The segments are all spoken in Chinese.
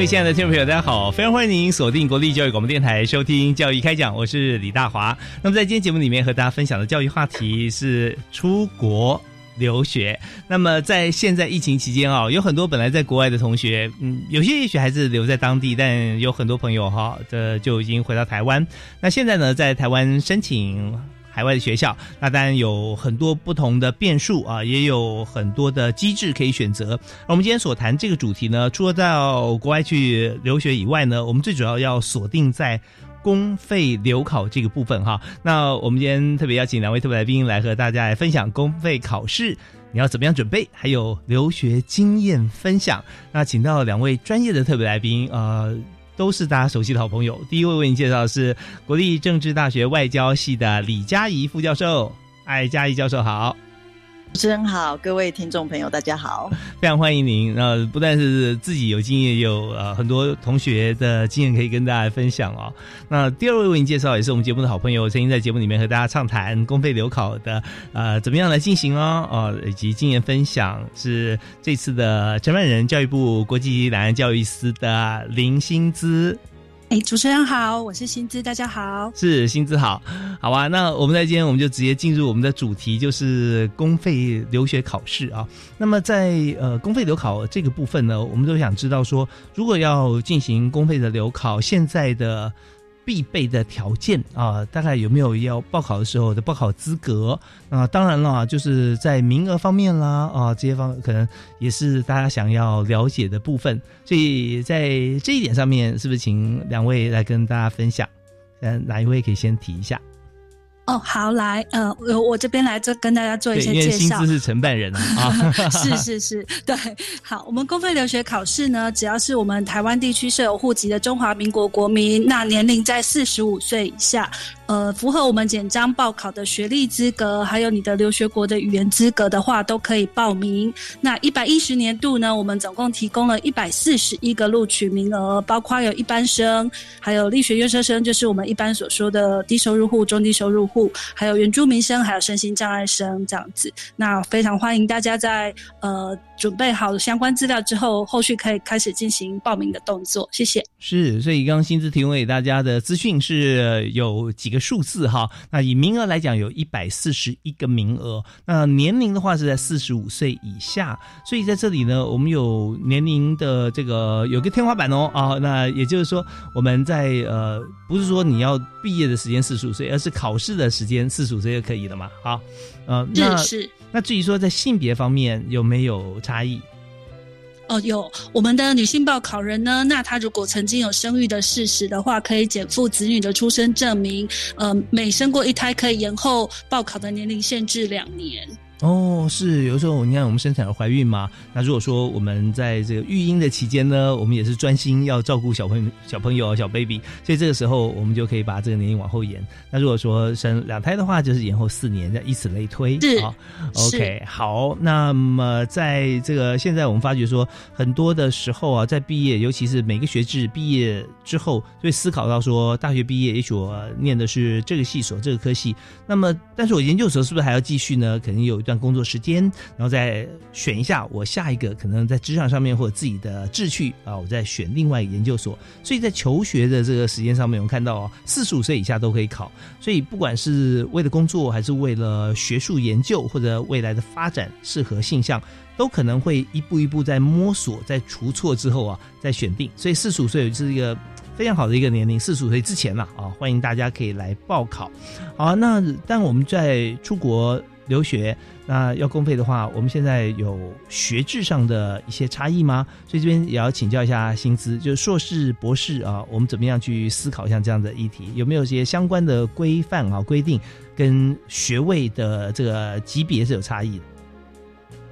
各位亲爱的听众朋友，大家好！非常欢迎您锁定国立教育广播电台收听《教育开讲》，我是李大华。那么在今天节目里面和大家分享的教育话题是出国留学。那么在现在疫情期间啊，有很多本来在国外的同学，嗯，有些也许还是留在当地，但有很多朋友哈，这就已经回到台湾。那现在呢，在台湾申请。海外的学校，那当然有很多不同的变数啊，也有很多的机制可以选择。我们今天所谈这个主题呢，除了到国外去留学以外呢，我们最主要要锁定在公费留考这个部分哈。那我们今天特别邀请两位特别来宾来和大家来分享公费考试你要怎么样准备，还有留学经验分享。那请到两位专业的特别来宾呃。都是大家熟悉的好朋友。第一位为你介绍的是国立政治大学外交系的李佳怡副教授。哎，佳怡教授好。主持人好，各位听众朋友，大家好，非常欢迎您。那不但是自己有经验，有呃很多同学的经验可以跟大家分享哦。那第二位为您介绍，也是我们节目的好朋友，曾经在节目里面和大家畅谈公费留考的呃怎么样来进行哦，哦以及经验分享是这次的承办人，教育部国际两岸教育司的林新姿。哎，主持人好，我是薪资，大家好，是薪资好，好啊？那我们在今天我们就直接进入我们的主题，就是公费留学考试啊。那么在呃公费留考这个部分呢，我们都想知道说，如果要进行公费的留考，现在的。必备的条件啊，大概有没有要报考的时候的报考资格啊？当然了，就是在名额方面啦啊，这些方可能也是大家想要了解的部分。所以在这一点上面，是不是请两位来跟大家分享？嗯，哪一位可以先提一下？哦，好，来，呃，我我这边来做跟大家做一些介绍。薪资是承办人啊，是是是，对，好，我们公费留学考试呢，只要是我们台湾地区设有户籍的中华民国国民，那年龄在四十五岁以下。呃，符合我们简章报考的学历资格，还有你的留学国的语言资格的话，都可以报名。那一百一十年度呢，我们总共提供了一百四十一个录取名额，包括有一般生，还有力学院生生，就是我们一般所说的低收入户、中低收入户，还有原住民生，还有身心障碍生这样子。那非常欢迎大家在呃。准备好相关资料之后，后续可以开始进行报名的动作。谢谢。是，所以刚刚薪资提供给大家的资讯是有几个数字哈。那以名额来讲，有一百四十一个名额。那年龄的话是在四十五岁以下。所以在这里呢，我们有年龄的这个有个天花板哦啊。那也就是说，我们在呃，不是说你要毕业的时间四十五岁，而是考试的时间四十五岁就可以了嘛？好，呃，那是。那至于说在性别方面有没有差异？哦，有我们的女性报考人呢，那她如果曾经有生育的事实的话，可以减负子女的出生证明。呃，每生过一胎可以延后报考的年龄限制两年。哦，是有时候你看我们生产了怀孕嘛，那如果说我们在这个育婴的期间呢，我们也是专心要照顾小朋友、小朋友、小 baby，所以这个时候我们就可以把这个年龄往后延。那如果说生两胎的话，就是延后四年，再以此类推。是，OK，好。那么在这个现在我们发觉说，很多的时候啊，在毕业，尤其是每个学制毕业之后，会思考到说，大学毕业也许我念的是这个系所、这个科系，那么但是我研究所是不是还要继续呢？肯定有一段。段工作时间，然后再选一下我下一个可能在职场上面或者自己的志趣啊，我再选另外一个研究所。所以在求学的这个时间上面，我们看到哦，四十五岁以下都可以考。所以不管是为了工作，还是为了学术研究或者未来的发展，适合性向。都可能会一步一步在摸索，在除错之后啊，再选定。所以四十五岁是一个非常好的一个年龄，四十五岁之前了啊，欢迎大家可以来报考。好，那但我们在出国留学，那要公费的话，我们现在有学制上的一些差异吗？所以这边也要请教一下薪资，就硕士、博士啊，我们怎么样去思考像这样的议题？有没有一些相关的规范啊、规定，跟学位的这个级别是有差异的？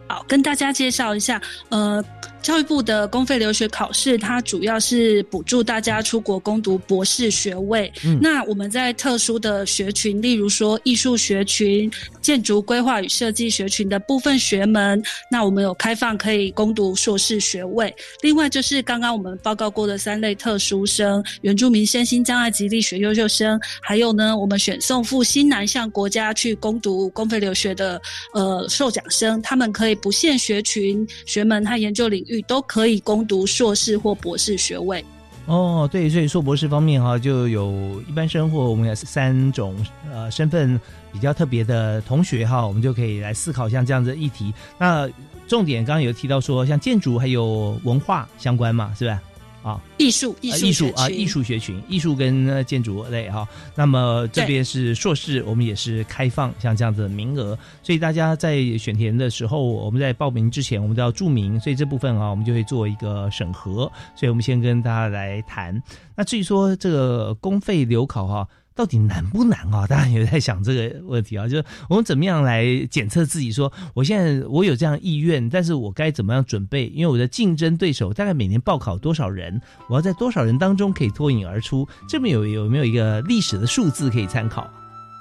好，跟大家介绍一下，呃。教育部的公费留学考试，它主要是补助大家出国攻读博士学位。那我们在特殊的学群，例如说艺术学群、建筑规划与设计学群的部分学门，那我们有开放可以攻读硕士学位。另外就是刚刚我们报告过的三类特殊生、原住民身心障碍及力学优秀生，还有呢，我们选送赴新南向国家去攻读公费留学的呃受奖生，他们可以不限学群、学门和研究领。语都可以攻读硕士或博士学位哦，对，所以硕博士方面哈，就有一般生或我们有三种呃身份比较特别的同学哈，我们就可以来思考像这样的议题。那重点刚刚有提到说，像建筑还有文化相关嘛，是吧？啊，艺术艺术艺术啊，艺术学群，艺术跟建筑类哈。那么这边是硕士，我们也是开放像这样子的名额，所以大家在选填的时候，我们在报名之前，我们都要注明，所以这部分啊，我们就会做一个审核。所以我们先跟大家来谈。那至于说这个公费留考哈。到底难不难啊？大家也在想这个问题啊，就是我们怎么样来检测自己？说我现在我有这样意愿，但是我该怎么样准备？因为我的竞争对手大概每年报考多少人，我要在多少人当中可以脱颖而出？这边有有没有一个历史的数字可以参考？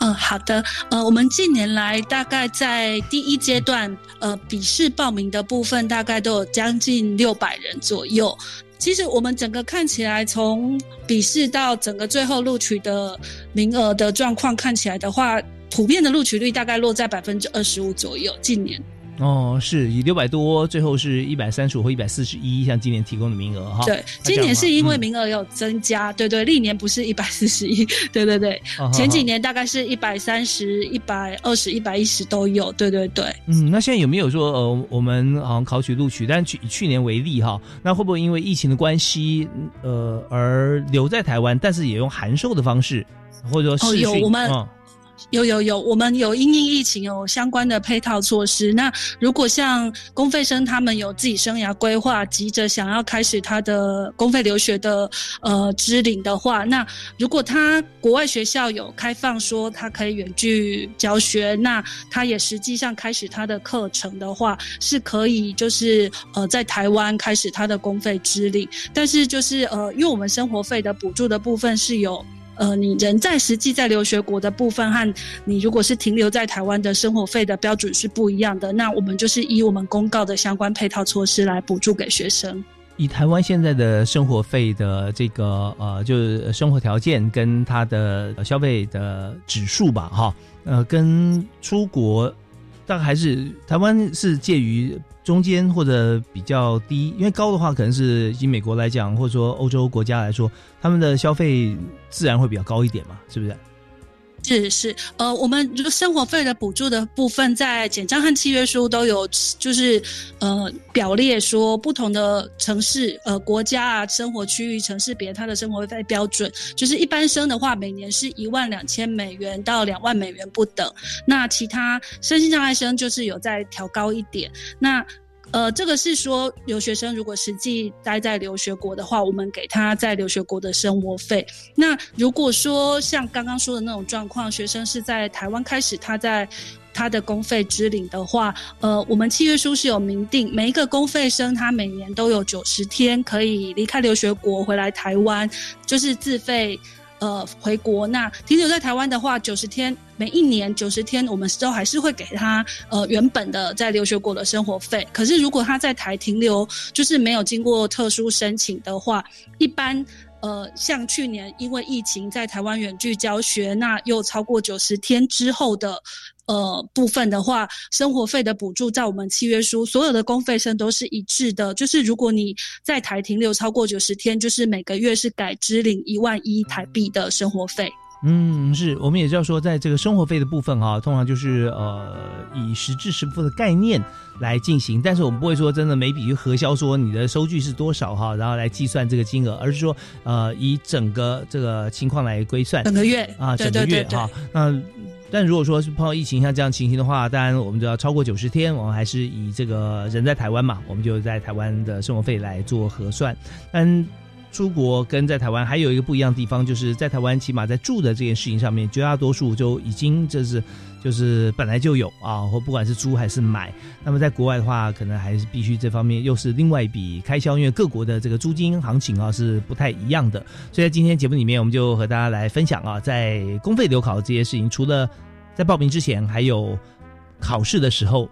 嗯，好的。呃，我们近年来大概在第一阶段，呃，笔试报名的部分大概都有将近六百人左右。其实我们整个看起来，从笔试到整个最后录取的名额的状况看起来的话，普遍的录取率大概落在百分之二十五左右。近年。哦，是以六百多，最后是一百三十五或一百四十一，像今年提供的名额哈。对，今年是因为名额有增加，对对，历年不是一百四十一，对对对，前几年大概是一百三十一百二十一百一十都有，对对对。嗯，那现在有没有说呃，我们好像考取录取，但去以去年为例哈，那会不会因为疫情的关系，呃，而留在台湾，但是也用函授的方式，或者说视讯？有有有，我们有因应疫情有相关的配套措施。那如果像公费生他们有自己生涯规划，急着想要开始他的公费留学的呃支领的话，那如果他国外学校有开放说他可以远距教学，那他也实际上开始他的课程的话，是可以就是呃在台湾开始他的公费支领。但是就是呃，因为我们生活费的补助的部分是有。呃，你人在实际在留学国的部分和你如果是停留在台湾的生活费的标准是不一样的，那我们就是以我们公告的相关配套措施来补助给学生。以台湾现在的生活费的这个呃，就是生活条件跟它的消费的指数吧，哈，呃，跟出国。大概还是台湾是介于中间或者比较低，因为高的话可能是以美国来讲，或者说欧洲国家来说，他们的消费自然会比较高一点嘛，是不是？是是，呃，我们生活费的补助的部分，在简章和契约书都有，就是呃表列说，不同的城市、呃国家啊，生活区域、城市别它的生活费标准，就是一般生的话，每年是一万两千美元到两万美元不等。那其他身心障碍生就是有在调高一点。那呃，这个是说留学生如果实际待在留学国的话，我们给他在留学国的生活费。那如果说像刚刚说的那种状况，学生是在台湾开始他在他的公费支领的话，呃，我们契约书是有明定，每一个公费生他每年都有九十天可以离开留学国回来台湾，就是自费。呃，回国那停留在台湾的话，九十天，每一年九十天，我们都还是会给他呃原本的在留学国的生活费。可是如果他在台停留，就是没有经过特殊申请的话，一般呃像去年因为疫情在台湾远距教学，那又超过九十天之后的。呃部分的话，生活费的补助在我们契约书所有的公费生都是一致的，就是如果你在台停留超过九十天，就是每个月是改支领一万一台币的生活费。嗯，是，我们也知道说，在这个生活费的部分哈，通常就是呃以实质实付的概念来进行，但是我们不会说真的每笔去核销说你的收据是多少哈，然后来计算这个金额，而是说呃以整个这个情况来规算，整个月啊，整个月哈。那但如果说是碰到疫情像这样情形的话，当然我们就要超过九十天，我们还是以这个人在台湾嘛，我们就在台湾的生活费来做核算，但。出国跟在台湾还有一个不一样的地方，就是在台湾起码在住的这件事情上面，绝大多数就已经这是就是本来就有啊，或不管是租还是买。那么在国外的话，可能还是必须这方面又是另外一笔开销，因为各国的这个租金行情啊是不太一样的。所以在今天节目里面，我们就和大家来分享啊，在公费留考这些事情，除了在报名之前，还有考试的时候。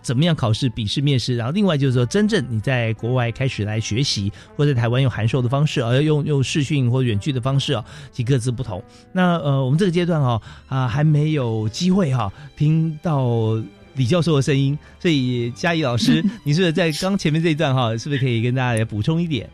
怎么样考试、笔试、面试？然后另外就是说，真正你在国外开始来学习，或者台湾用函授的方式，而用用视讯或远距的方式啊，其各自不同。那呃，我们这个阶段哈啊还没有机会哈听到李教授的声音，所以嘉怡老师，你是不是在刚前面这一段哈，是不是可以跟大家来补充一点？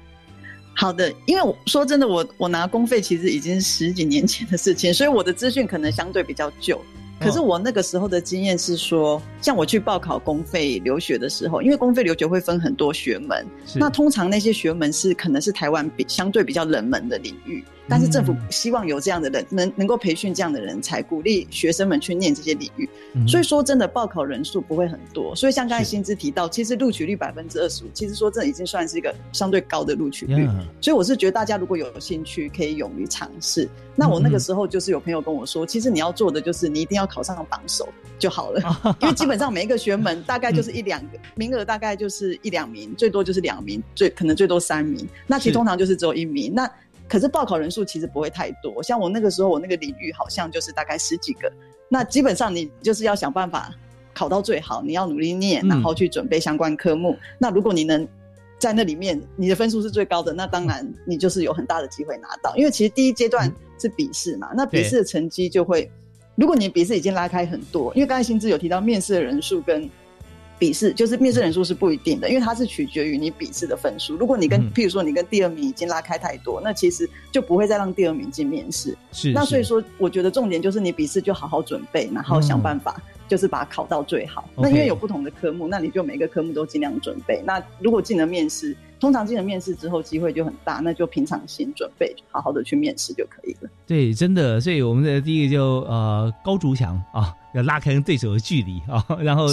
好的，因为我说真的，我我拿公费其实已经十几年前的事情，所以我的资讯可能相对比较旧。可是我那个时候的经验是说，像我去报考公费留学的时候，因为公费留学会分很多学门，那通常那些学门是可能是台湾比相对比较冷门的领域。但是政府希望有这样的人，能能够培训这样的人才，鼓励学生们去念这些领域。所以说真的报考人数不会很多。所以像刚才薪资提到，其实录取率百分之二十五，其实说这已经算是一个相对高的录取率。所以我是觉得大家如果有兴趣，可以勇于尝试。那我那个时候就是有朋友跟我说，其实你要做的就是你一定要考上榜首就好了，因为基本上每一个学门大概就是一两个名额，大概就是一两名，最多就是两名，最可能最多三名。那其实通常就是只有一名。那可是报考人数其实不会太多，像我那个时候，我那个领域好像就是大概十几个。那基本上你就是要想办法考到最好，你要努力念，然后去准备相关科目。那如果你能在那里面，你的分数是最高的，那当然你就是有很大的机会拿到。因为其实第一阶段是笔试嘛，那笔试的成绩就会，如果你笔试已经拉开很多，因为刚才薪资有提到面试的人数跟。笔试就是面试人数是不一定的，因为它是取决于你笔试的分数。如果你跟，譬如说你跟第二名已经拉开太多，那其实就不会再让第二名进面试。是，那所以说，我觉得重点就是你笔试就好好准备，然后想办法就是把它考到最好。那因为有不同的科目，那你就每个科目都尽量准备。那如果进了面试，通常进了面试之后机会就很大，那就平常心准备，好好的去面试就可以了。对，真的，所以我们的第一个就呃高竹强啊。要拉开跟对手的距离啊，然后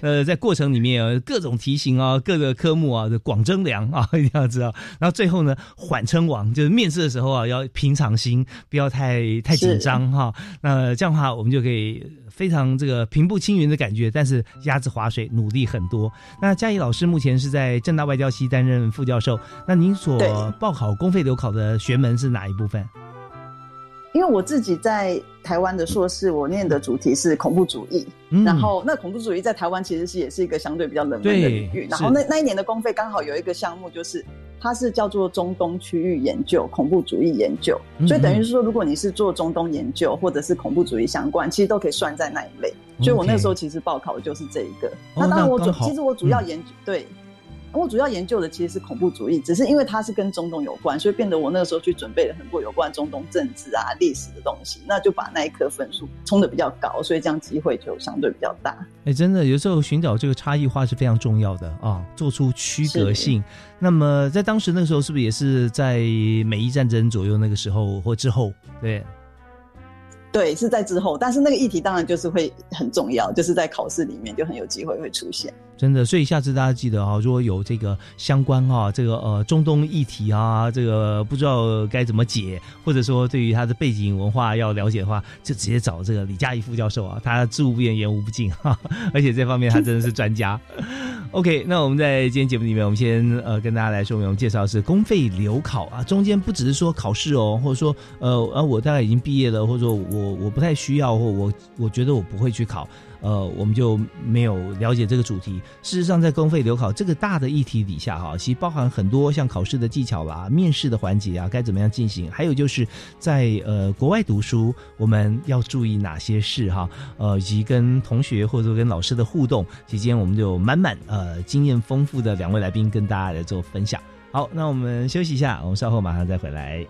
呃，在过程里面有各种题型啊，各个科目啊的广征粮啊，一定要知道。然后最后呢，缓称王，就是面试的时候啊，要平常心，不要太太紧张哈。那这样的话，我们就可以非常这个平步青云的感觉，但是鸭子划水，努力很多。那嘉怡老师目前是在正大外交系担任副教授，那您所报考公费留考的学门是哪一部分？因为我自己在台湾的硕士，我念的主题是恐怖主义，然后那恐怖主义在台湾其实是也是一个相对比较冷门的领域。然后那那一年的公费刚好有一个项目，就是它是叫做中东区域研究、恐怖主义研究，所以等于是说，如果你是做中东研究或者是恐怖主义相关，其实都可以算在那一类。所以我那时候其实报考的就是这一个。那当然我主其实我主要研究对。我主要研究的其实是恐怖主义，只是因为它是跟中东有关，所以变得我那个时候去准备了很多有关中东政治啊、历史的东西，那就把那一科分数冲的比较高，所以这样机会就相对比较大。哎，真的，有时候寻找这个差异化是非常重要的啊，做出区隔性。那么在当时那个时候，是不是也是在美伊战争左右那个时候或之后？对。对，是在之后，但是那个议题当然就是会很重要，就是在考试里面就很有机会会出现。真的，所以下次大家记得啊，如果有这个相关啊，这个呃中东议题啊，这个不知道该怎么解，或者说对于他的背景文化要了解的话，就直接找这个李佳怡副教授啊，他知无不言，言无不尽哈，而且这方面他真的是专家。OK，那我们在今天节目里面，我们先呃跟大家来说明，我们介绍是公费留考啊，中间不只是说考试哦，或者说呃呃我大概已经毕业了，或者说我我我不太需要，或我我觉得我不会去考。呃，我们就没有了解这个主题。事实上，在公费留考这个大的议题底下，哈，其实包含很多像考试的技巧啦、面试的环节啊，该怎么样进行，还有就是在呃国外读书，我们要注意哪些事哈，呃，以及跟同学或者跟老师的互动期间，我们就满满呃经验丰富的两位来宾跟大家来做分享。好，那我们休息一下，我们稍后马上再回来。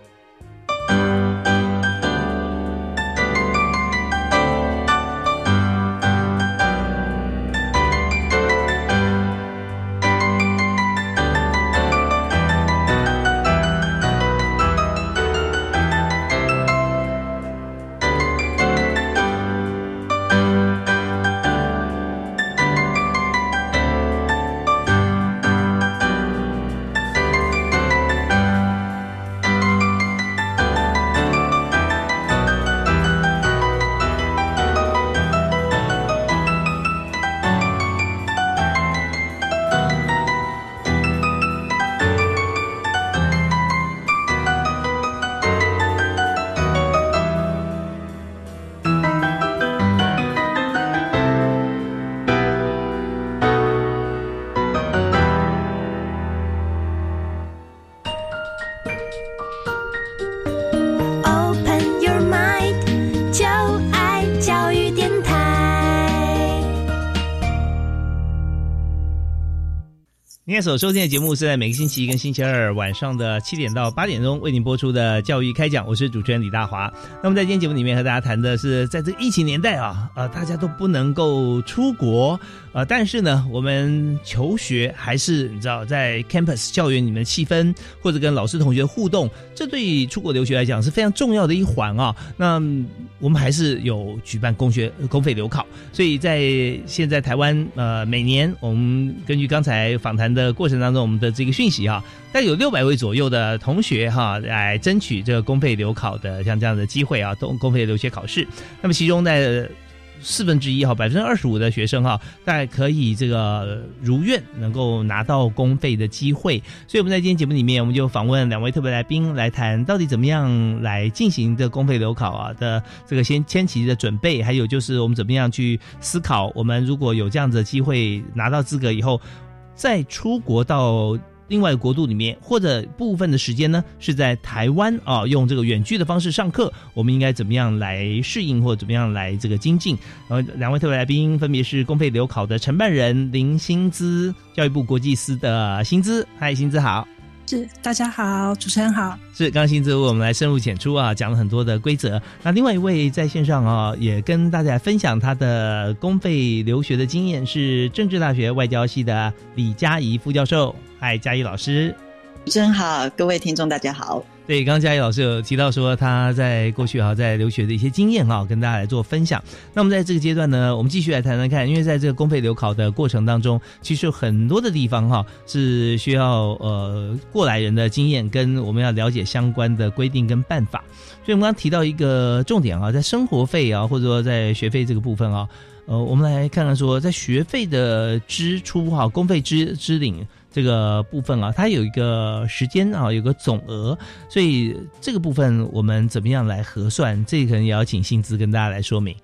在所收听的节目是在每个星期一跟星期二晚上的七点到八点钟为您播出的教育开讲，我是主持人李大华。那么在今天节目里面和大家谈的是，在这疫情年代啊，呃，大家都不能够出国，呃，但是呢，我们求学还是你知道，在 campus 校园里面的气氛或者跟老师同学互动，这对出国留学来讲是非常重要的一环啊。那我们还是有举办公学公费留考，所以在现在台湾呃，每年我们根据刚才访谈的过程当中，我们的这个讯息啊，大概有六百位左右的同学哈，来争取这个公费留考的像这样的机会啊，公公费留学考试。那么其中在四分之一哈，百分之二十五的学生哈，大概可以这个如愿能够拿到公费的机会。所以我们在今天节目里面，我们就访问两位特别来宾来谈到底怎么样来进行的公费留考啊的这个先前期的准备，还有就是我们怎么样去思考，我们如果有这样子的机会拿到资格以后，再出国到。另外国度里面，或者部分的时间呢，是在台湾啊，用这个远距的方式上课，我们应该怎么样来适应，或怎么样来这个精进？然后两位特别来宾分别是公费留考的承办人林薪资，教育部国际司的薪资，嗨，薪资好。是大家好，主持人好。是刚刚薪资为我们来深入浅出啊，讲了很多的规则。那另外一位在线上啊，也跟大家分享他的公费留学的经验，是政治大学外交系的李佳怡副教授。嗨，佳怡老师，真好，各位听众大家好。对，刚刚佳怡老师有提到说他在过去哈在留学的一些经验哈，跟大家来做分享。那么在这个阶段呢，我们继续来谈谈看，因为在这个公费留考的过程当中，其实有很多的地方哈是需要呃过来人的经验，跟我们要了解相关的规定跟办法。所以我们刚刚提到一个重点啊，在生活费啊，或者说在学费这个部分啊，呃，我们来看看说，在学费的支出哈，公费支支领。这个部分啊，它有一个时间啊，有个总额，所以这个部分我们怎么样来核算？这可能也要请薪资跟大家来说明。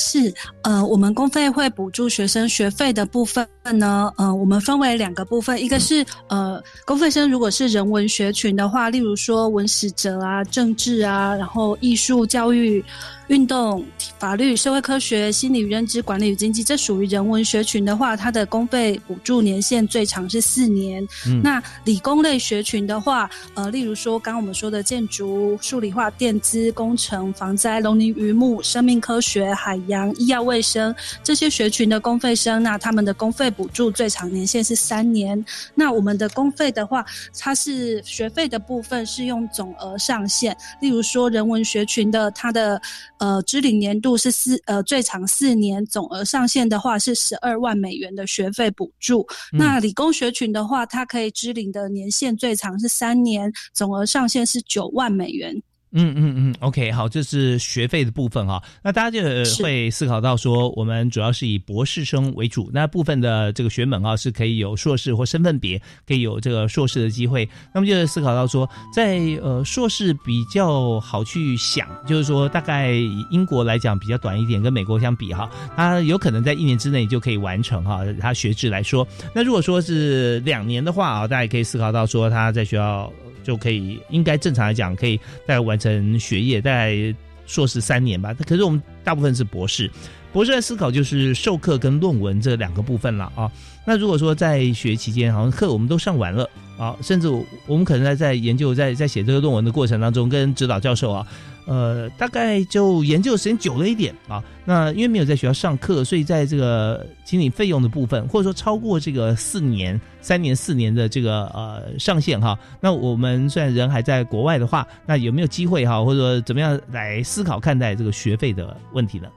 是，呃，我们公费会补助学生学费的部分呢，呃，我们分为两个部分，一个是呃，公费生如果是人文学群的话，例如说文史哲啊、政治啊，然后艺术、教育、运动、法律、社会科学、心理与认知、管理与经济，这属于人文学群的话，它的公费补助年限最长是四年。嗯那理工类学群的话，呃，例如说刚刚我们说的建筑、数理化、电资、工程、防灾、农林渔牧、生命科学、海洋、医药卫生这些学群的公费生，那他们的公费补助最长年限是三年。那我们的公费的话，它是学费的部分是用总额上限，例如说人文学群的它的呃支领年度是四呃最长四年，总额上限的话是十二万美元的学费补助。那理工学群的话，它可以支领的年限最长是三年，总额上限是九万美元。嗯嗯嗯，OK，好，这是学费的部分哈。那大家就会思考到说，我们主要是以博士生为主，那部分的这个学门啊是可以有硕士或身份别可以有这个硕士的机会。那么就思考到说，在呃硕士比较好去想，就是说大概以英国来讲比较短一点，跟美国相比哈，它有可能在一年之内就可以完成哈。它学制来说，那如果说是两年的话啊，大家也可以思考到说他在学校。就可以，应该正常来讲，可以大概完成学业，在硕士三年吧。可是我们大部分是博士，博士在思考就是授课跟论文这两个部分了啊。那如果说在学期间，好像课我们都上完了啊，甚至我们可能在在研究，在在写这个论文的过程当中，跟指导教授啊。呃，大概就研究的时间久了一点啊。那因为没有在学校上课，所以在这个请你费用的部分，或者说超过这个四年、三年、四年的这个呃上限哈。那我们虽然人还在国外的话，那有没有机会哈，或者说怎么样来思考看待这个学费的问题呢？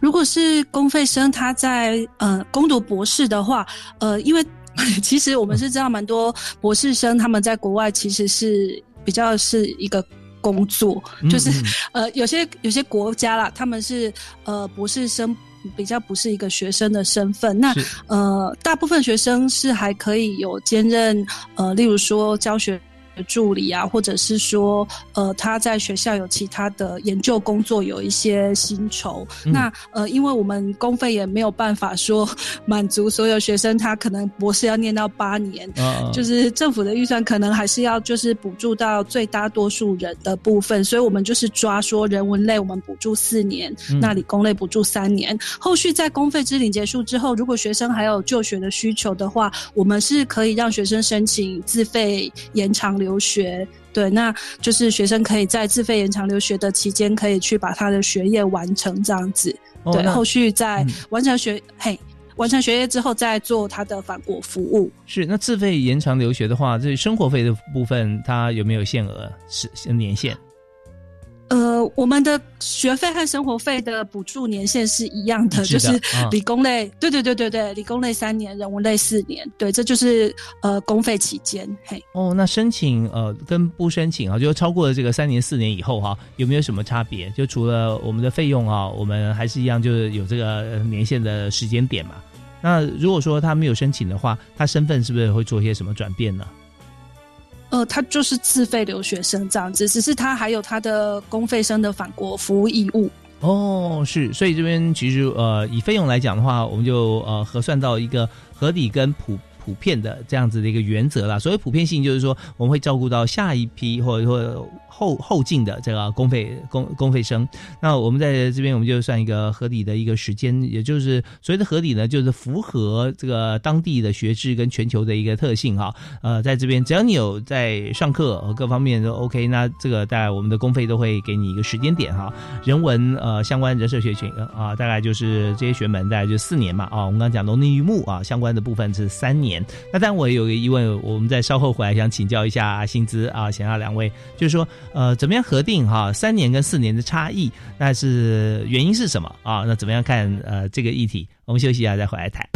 如果是公费生他在呃攻读博士的话，呃，因为 其实我们是知道蛮多博士生他们在国外其实是比较是一个。工作就是呃，有些有些国家啦，他们是呃博士生比较不是一个学生的身份，那呃大部分学生是还可以有兼任呃，例如说教学。助理啊，或者是说，呃，他在学校有其他的研究工作，有一些薪酬。那呃，因为我们公费也没有办法说 满足所有学生，他可能博士要念到八年，就是 政府的预算可能还是要就是补助到最大多数人的部分，所以我们就是抓说人文类我们补助四年，那理工类补助三年。后续在公费支领结束之后，如果学生还有就学的需求的话，我们是可以让学生申请自费延长留学，对，那就是学生可以在自费延长留学的期间，可以去把他的学业完成，这样子。对，后续在完成学嘿，完成学业之后，再做他的返国服务。是，那自费延长留学的话，这生活费的部分，它有没有限额？是年限？呃，我们的学费和生活费的补助年限是一样的，就是理工类，对对对对对，理工类三年，人文类四年，对，这就是呃公费期间。嘿，哦，那申请呃跟不申请啊，就超过了这个三年四年以后哈，有没有什么差别？就除了我们的费用啊，我们还是一样，就是有这个年限的时间点嘛。那如果说他没有申请的话，他身份是不是会做一些什么转变呢？呃，他就是自费留学生这样子，只是他还有他的公费生的返国服务义务。哦，是，所以这边其实呃，以费用来讲的话，我们就呃核算到一个合理跟普普遍的这样子的一个原则啦。所谓普遍性，就是说我们会照顾到下一批或者说。后后进的这个公费公公费生，那我们在这边我们就算一个合理的一个时间，也就是所谓的合理呢，就是符合这个当地的学制跟全球的一个特性哈。呃，在这边只要你有在上课和各方面都 OK，那这个在我们的公费都会给你一个时间点哈。人文呃相关人社学群啊，大概就是这些学门大概就四年嘛啊。我们刚刚讲农林渔牧啊相关的部分是三年。那但我有个疑问，我们在稍后回来想请教一下薪资啊，想要两位就是说。呃，怎么样核定哈？三年跟四年的差异，那是原因是什么啊？那怎么样看呃这个议题？我们休息一下再回来谈。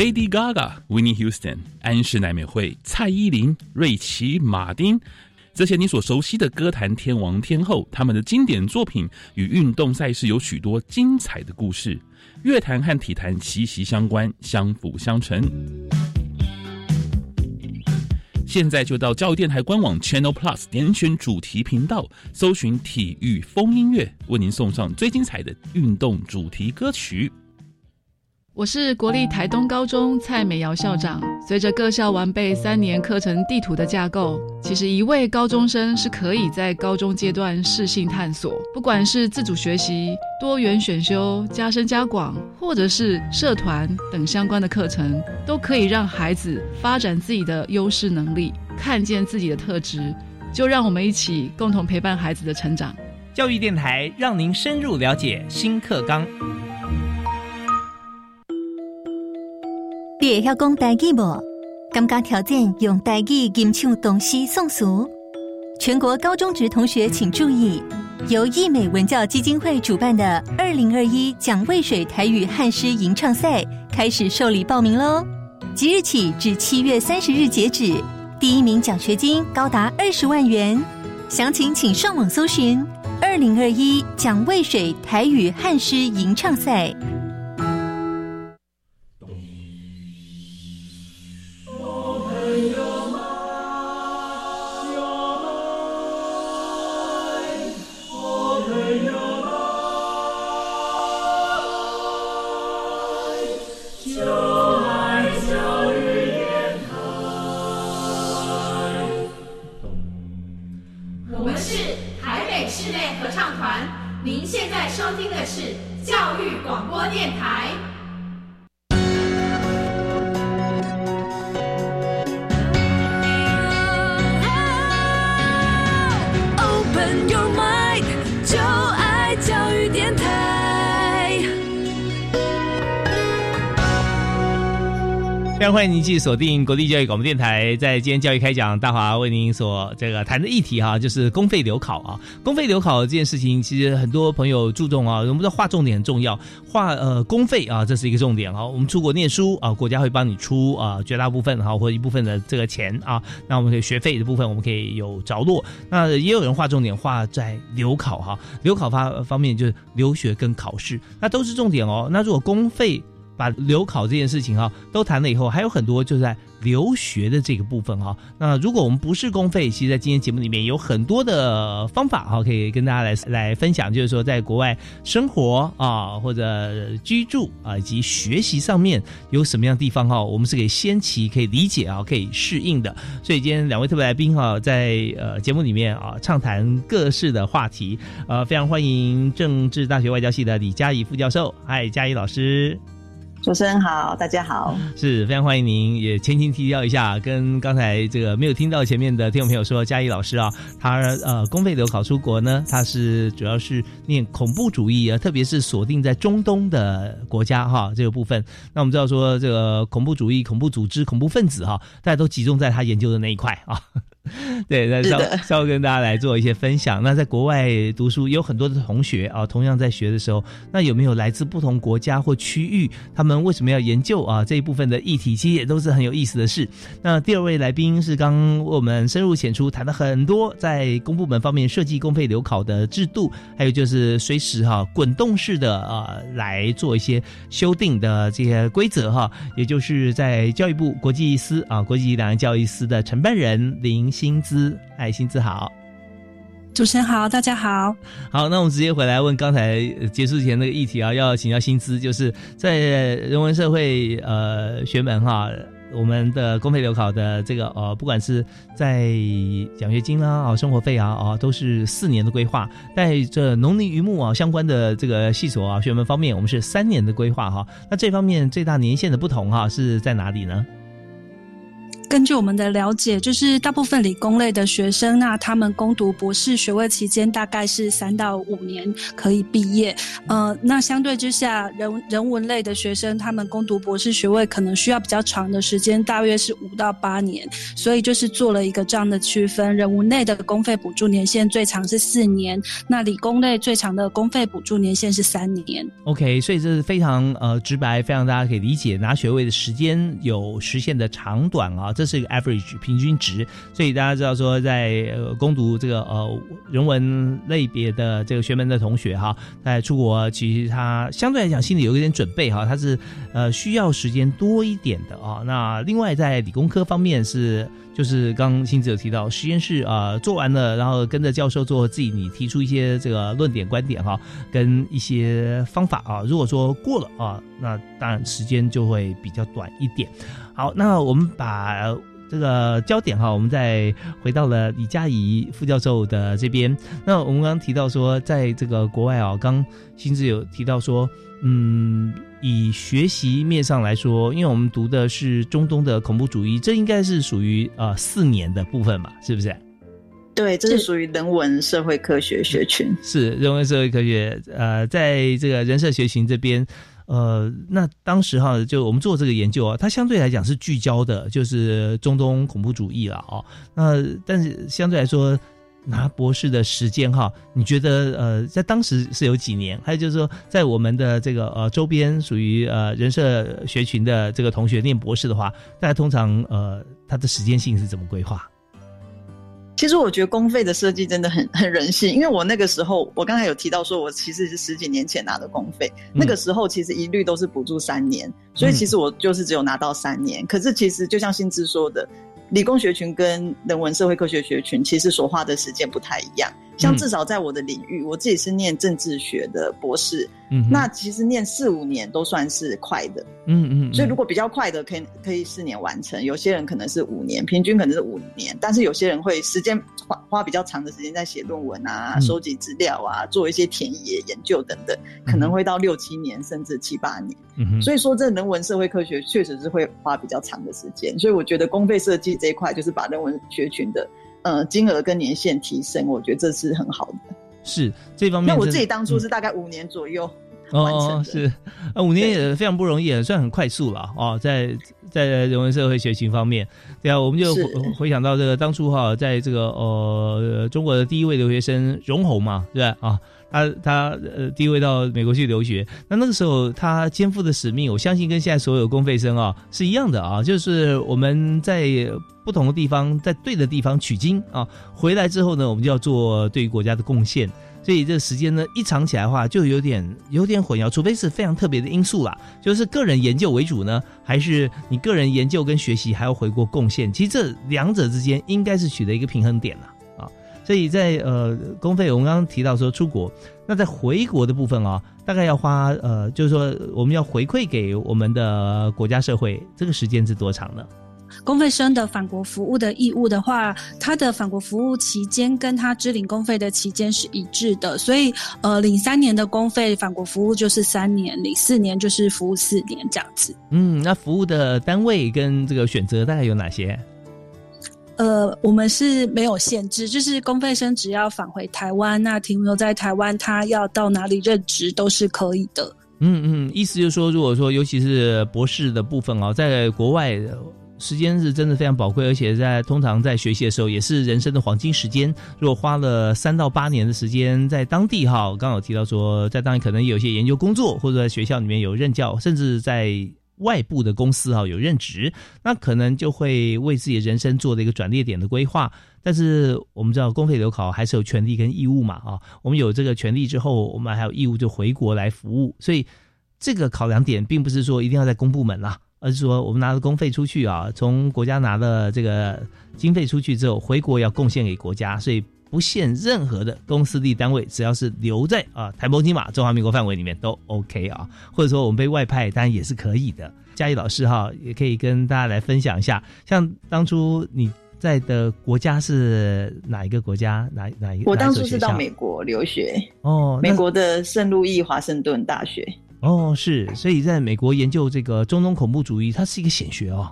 Lady Gaga、Winnie Houston、安室奈美惠、蔡依林、瑞奇·马丁，这些你所熟悉的歌坛天王天后，他们的经典作品与运动赛事有许多精彩的故事。乐坛和体坛息息相关，相辅相成。现在就到教育电台官网 Channel Plus 点选主题频道，搜寻体育风音乐，为您送上最精彩的运动主题歌曲。我是国立台东高中蔡美瑶校长。随着各校完备三年课程地图的架构，其实一位高中生是可以在高中阶段适性探索，不管是自主学习、多元选修、加深加广，或者是社团等相关的课程，都可以让孩子发展自己的优势能力，看见自己的特质。就让我们一起共同陪伴孩子的成长。教育电台让您深入了解新课纲。你会晓讲台语无？感觉条件用台语吟唱东西宋俗。全国高中职同学请注意，由益美文教基金会主办的二零二一蒋渭水台语汉诗吟唱赛开始受理报名喽！即日起至七月三十日截止，第一名奖学金高达二十万元。详情请上网搜寻二零二一蒋渭水台语汉诗吟唱赛。欢迎您继续锁定国立教育广播电台，在今天教育开讲，大华为您所这个谈的议题哈，就是公费留考啊。公费留考这件事情，其实很多朋友注重啊，我们知道划重点很重要，划呃公费啊，这是一个重点啊。我们出国念书啊，国家会帮你出啊绝大部分哈或一部分的这个钱啊，那我们可以学费的部分我们可以有着落。那也有人划重点划在留考哈，留考方方面就是留学跟考试，那都是重点哦。那如果公费。把留考这件事情哈都谈了以后，还有很多就在留学的这个部分哈。那如果我们不是公费，其实，在今天节目里面有很多的方法哈，可以跟大家来来分享，就是说在国外生活啊，或者居住啊，以及学习上面有什么样的地方哈，我们是可以先期可以理解啊，可以适应的。所以今天两位特别来宾哈，在呃节目里面啊畅谈各式的话题，呃，非常欢迎政治大学外交系的李嘉怡副教授，嗨，嘉怡老师。主持人好，大家好，是非常欢迎您。也前情提要一下，跟刚才这个没有听到前面的听众朋友说，嘉义老师啊，他呃公费留考出国呢，他是主要是念恐怖主义啊，特别是锁定在中东的国家哈这个部分。那我们知道说，这个恐怖主义、恐怖组织、恐怖分子哈，大家都集中在他研究的那一块啊。对，那稍稍微跟大家来做一些分享。那在国外读书有很多的同学啊，同样在学的时候，那有没有来自不同国家或区域？他们为什么要研究啊这一部分的议题？其实也都是很有意思的事。那第二位来宾是刚我们深入浅出谈了很多在公部门方面设计公费留考的制度，还有就是随时哈滚动式的啊来做一些修订的这些规则哈，也就是在教育部国际司啊国际两岸教育司的承办人林。薪资，哎，薪资好，主持人好，大家好，好，那我们直接回来问刚才结束前那个议题啊，要请教薪资，就是在人文社会呃学门哈，我们的公费留考的这个呃，不管是在奖学金啦啊，生活费啊啊，都是四年的规划，在这农林渔牧啊相关的这个系所啊学门方面，我们是三年的规划哈，那这方面最大年限的不同哈是在哪里呢？根据我们的了解，就是大部分理工类的学生，那他们攻读博士学位期间大概是三到五年可以毕业。呃，那相对之下，人人文类的学生，他们攻读博士学位可能需要比较长的时间，大约是五到八年。所以就是做了一个这样的区分，人文类的公费补助年限最长是四年，那理工类最长的公费补助年限是三年。OK，所以这是非常呃直白，非常大家可以理解，拿学位的时间有实现的长短啊，这是一个 average 平均值。所以大家知道说，在呃攻读这个呃人文类别的这个学门的同学哈，在出国其实他相对来讲心里有一点准备哈，他是呃需要时间多一点的啊。那另外在理工科方面是。就是刚新子有提到实验室啊做完了，然后跟着教授做自己，你提出一些这个论点观点哈，跟一些方法啊。如果说过了啊，那当然时间就会比较短一点。好，那我们把这个焦点哈，我们再回到了李佳怡副教授的这边。那我们刚刚提到说，在这个国外啊，刚新子有提到说，嗯。以学习面上来说，因为我们读的是中东的恐怖主义，这应该是属于呃四年的部分吧？是不是？对，这是属于人文社会科学学群。是人文社会科学，呃，在这个人社学群这边，呃，那当时哈，就我们做这个研究啊，它相对来讲是聚焦的，就是中东恐怖主义了啊。那但是相对来说。拿博士的时间哈，你觉得呃，在当时是有几年？还有就是说，在我们的这个呃周边属于呃人社学群的这个同学念博士的话，大家通常呃他的时间性是怎么规划？其实我觉得公费的设计真的很很人性，因为我那个时候我刚才有提到说，我其实是十几年前拿的公费，那个时候其实一律都是补助三年，所以其实我就是只有拿到三年。可是其实就像新知说的。理工学群跟人文社会科学学群其实所花的时间不太一样。像至少在我的领域，我自己是念政治学的博士，嗯，那其实念四五年都算是快的，嗯嗯，所以如果比较快的，可以可以四年完成，有些人可能是五年，平均可能是五年，但是有些人会时间花花比较长的时间在写论文啊、收集资料啊、做一些田野研究等等，可能会到六七年甚至七八年，嗯所以说这人文社会科学确实是会花比较长的时间，所以我觉得公费设计这一块就是把人文学群的。呃，金额跟年限提升，我觉得这是很好的。是这方面，那我自己当初是大概五年左右完成的。是，呃，五年也非常不容易，也算很快速了哦。在在人文社会学情方面，对啊，我们就回想到这个当初哈，在这个呃中国的第一位留学生荣宏嘛，对吧？啊。他他呃第一位到美国去留学，那那个时候他肩负的使命，我相信跟现在所有公费生啊是一样的啊，就是我们在不同的地方，在对的地方取经啊，回来之后呢，我们就要做对于国家的贡献，所以这时间呢一长起来的话，就有点有点混淆，除非是非常特别的因素啦，就是个人研究为主呢，还是你个人研究跟学习还要回国贡献，其实这两者之间应该是取得一个平衡点了。所以在呃公费，我们刚刚提到说出国，那在回国的部分啊，大概要花呃，就是说我们要回馈给我们的国家社会，这个时间是多长呢？公费生的返国服务的义务的话，他的返国服务期间跟他支领公费的期间是一致的，所以呃，领三年的公费返国服务就是三年，领四年就是服务四年这样子。嗯，那服务的单位跟这个选择大概有哪些？呃，我们是没有限制，就是公费生只要返回台湾，那停留在台湾，他要到哪里任职都是可以的。嗯嗯，意思就是说，如果说尤其是博士的部分啊，在国外时间是真的非常宝贵，而且在通常在学习的时候也是人生的黄金时间。如果花了三到八年的时间在当地哈，刚好提到说，在当地可能有一些研究工作，或者在学校里面有任教，甚至在。外部的公司哈有任职，那可能就会为自己人生做的一个转捩点的规划。但是我们知道公费留考还是有权利跟义务嘛啊，我们有这个权利之后，我们还有义务就回国来服务。所以这个考量点并不是说一定要在公部门啦，而是说我们拿着公费出去啊，从国家拿了这个经费出去之后，回国要贡献给国家，所以。不限任何的公司立单位，只要是留在啊台澎金马中华民国范围里面都 OK 啊，或者说我们被外派，当然也是可以的。嘉义老师哈，也可以跟大家来分享一下，像当初你在的国家是哪一个国家？哪哪一个？我当初是到美国留学哦，美国的圣路易华盛顿大学哦，是，所以在美国研究这个中东恐怖主义，它是一个显学哦。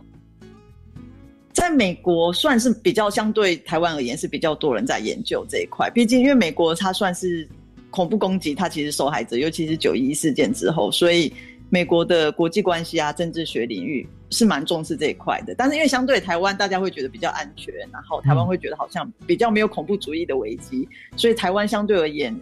在美国算是比较相对台湾而言是比较多人在研究这一块，毕竟因为美国它算是恐怖攻击，它其实受害者，尤其是九一一事件之后，所以美国的国际关系啊、政治学领域是蛮重视这一块的。但是因为相对台湾，大家会觉得比较安全，然后台湾会觉得好像比较没有恐怖主义的危机，所以台湾相对而言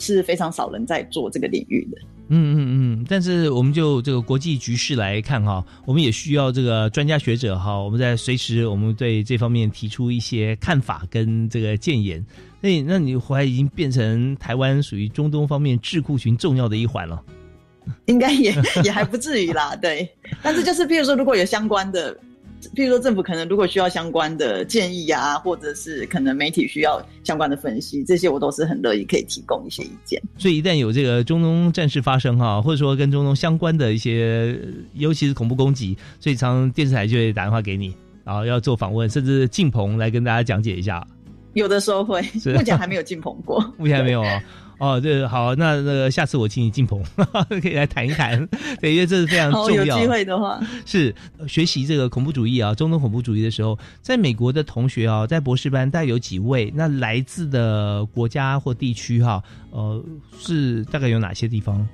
是非常少人在做这个领域的。嗯嗯嗯，但是我们就这个国际局势来看哈，我们也需要这个专家学者哈，我们在随时我们对这方面提出一些看法跟这个建言。所以，那你后来已经变成台湾属于中东方面智库群重要的一环了。应该也也还不至于啦，对。但是就是，譬如说，如果有相关的。譬如说，政府可能如果需要相关的建议啊，或者是可能媒体需要相关的分析，这些我都是很乐意可以提供一些意见。所以一旦有这个中东战事发生哈，或者说跟中东相关的一些，尤其是恐怖攻击，所以常电视台就会打电话给你，然后要做访问，甚至进棚来跟大家讲解一下。有的时候会，目前还没有进棚过，目前还没有啊。哦，这好，那那个下次我请你进棚，可以来谈一谈，对，因为这是非常重要。有机会的话，是学习这个恐怖主义啊，中东恐怖主义的时候，在美国的同学啊，在博士班大概有几位？那来自的国家或地区哈，呃，是大概有哪些地方？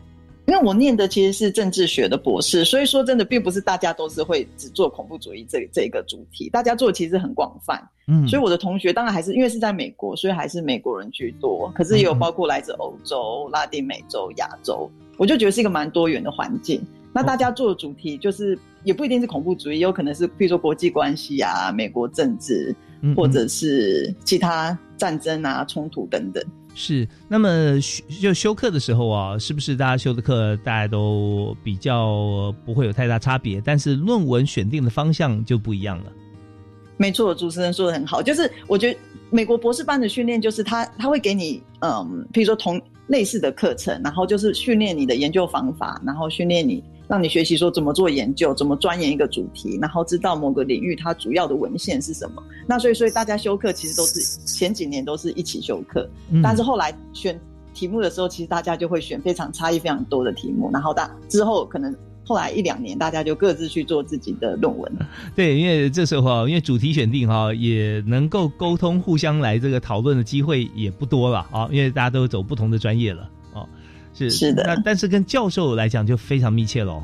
因为我念的其实是政治学的博士，所以说真的并不是大家都是会只做恐怖主义这这个主题，大家做的其实很广泛。嗯，所以我的同学当然还是因为是在美国，所以还是美国人居多，可是也有包括来自欧洲、拉丁美洲、亚洲，我就觉得是一个蛮多元的环境。那大家做的主题就是也不一定是恐怖主义，有可能是比如说国际关系啊、美国政治，或者是其他战争啊、冲突等等。是，那么就修课的时候啊，是不是大家修的课大家都比较不会有太大差别？但是论文选定的方向就不一样了。没错，主持人说的很好，就是我觉得美国博士班的训练就是他他会给你嗯，比如说同类似的课程，然后就是训练你的研究方法，然后训练你。让你学习说怎么做研究，怎么钻研一个主题，然后知道某个领域它主要的文献是什么。那所以，所以大家修课其实都是前几年都是一起修课，但是后来选题目的时候，其实大家就会选非常差异非常多的题目。然后大之后可能后来一两年，大家就各自去做自己的论文。对，因为这时候啊，因为主题选定哈，也能够沟通，互相来这个讨论的机会也不多了啊，因为大家都走不同的专业了。是是的，那但是跟教授来讲就非常密切喽，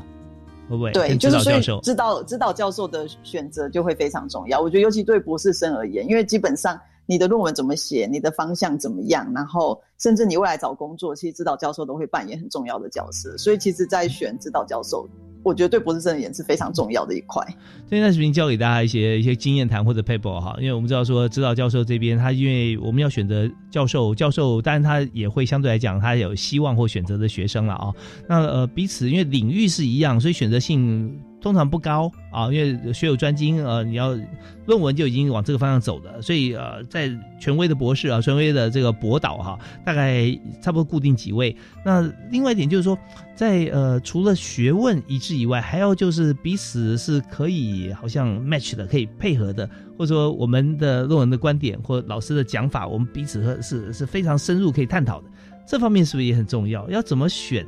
会不会？对，就是所以指导指导教授的选择就会非常重要。我觉得尤其对博士生而言，因为基本上你的论文怎么写，你的方向怎么样，然后甚至你未来找工作，其实指导教授都会扮演很重要的角色。所以其实，在选指导教授。我觉得对博士生而言是非常重要的一块。这段视频教给大家一些一些经验谈或者 paper 哈，因为我们知道说指导教授这边他因为我们要选择教授，教授当然他也会相对来讲他有希望或选择的学生了啊。那呃彼此因为领域是一样，所以选择性。通常不高啊，因为学有专精，呃，你要论文就已经往这个方向走的，所以呃，在权威的博士啊，权威的这个博导哈，大概差不多固定几位。那另外一点就是说，在呃除了学问一致以外，还要就是彼此是可以好像 match 的，可以配合的，或者说我们的论文的观点或老师的讲法，我们彼此是是非常深入可以探讨的。这方面是不是也很重要？要怎么选？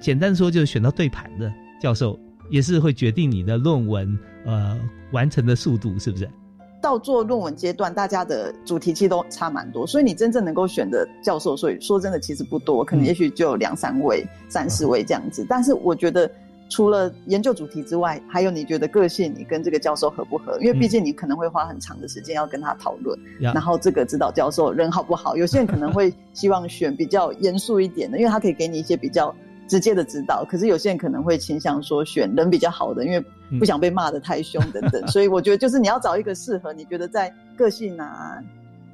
简单说就是选到对盘的教授。也是会决定你的论文呃完成的速度，是不是？到做论文阶段，大家的主题其实都差蛮多，所以你真正能够选的教授，所以说真的其实不多，可能也许就两三位、三四位这样子。但是我觉得，除了研究主题之外，还有你觉得个性，你跟这个教授合不合？因为毕竟你可能会花很长的时间要跟他讨论，然后这个指导教授人好不好？有些人可能会希望选比较严肃一点的，因为他可以给你一些比较。直接的指导，可是有些人可能会倾向说选人比较好的，因为不想被骂的太凶等等，所以我觉得就是你要找一个适合你觉得在个性啊、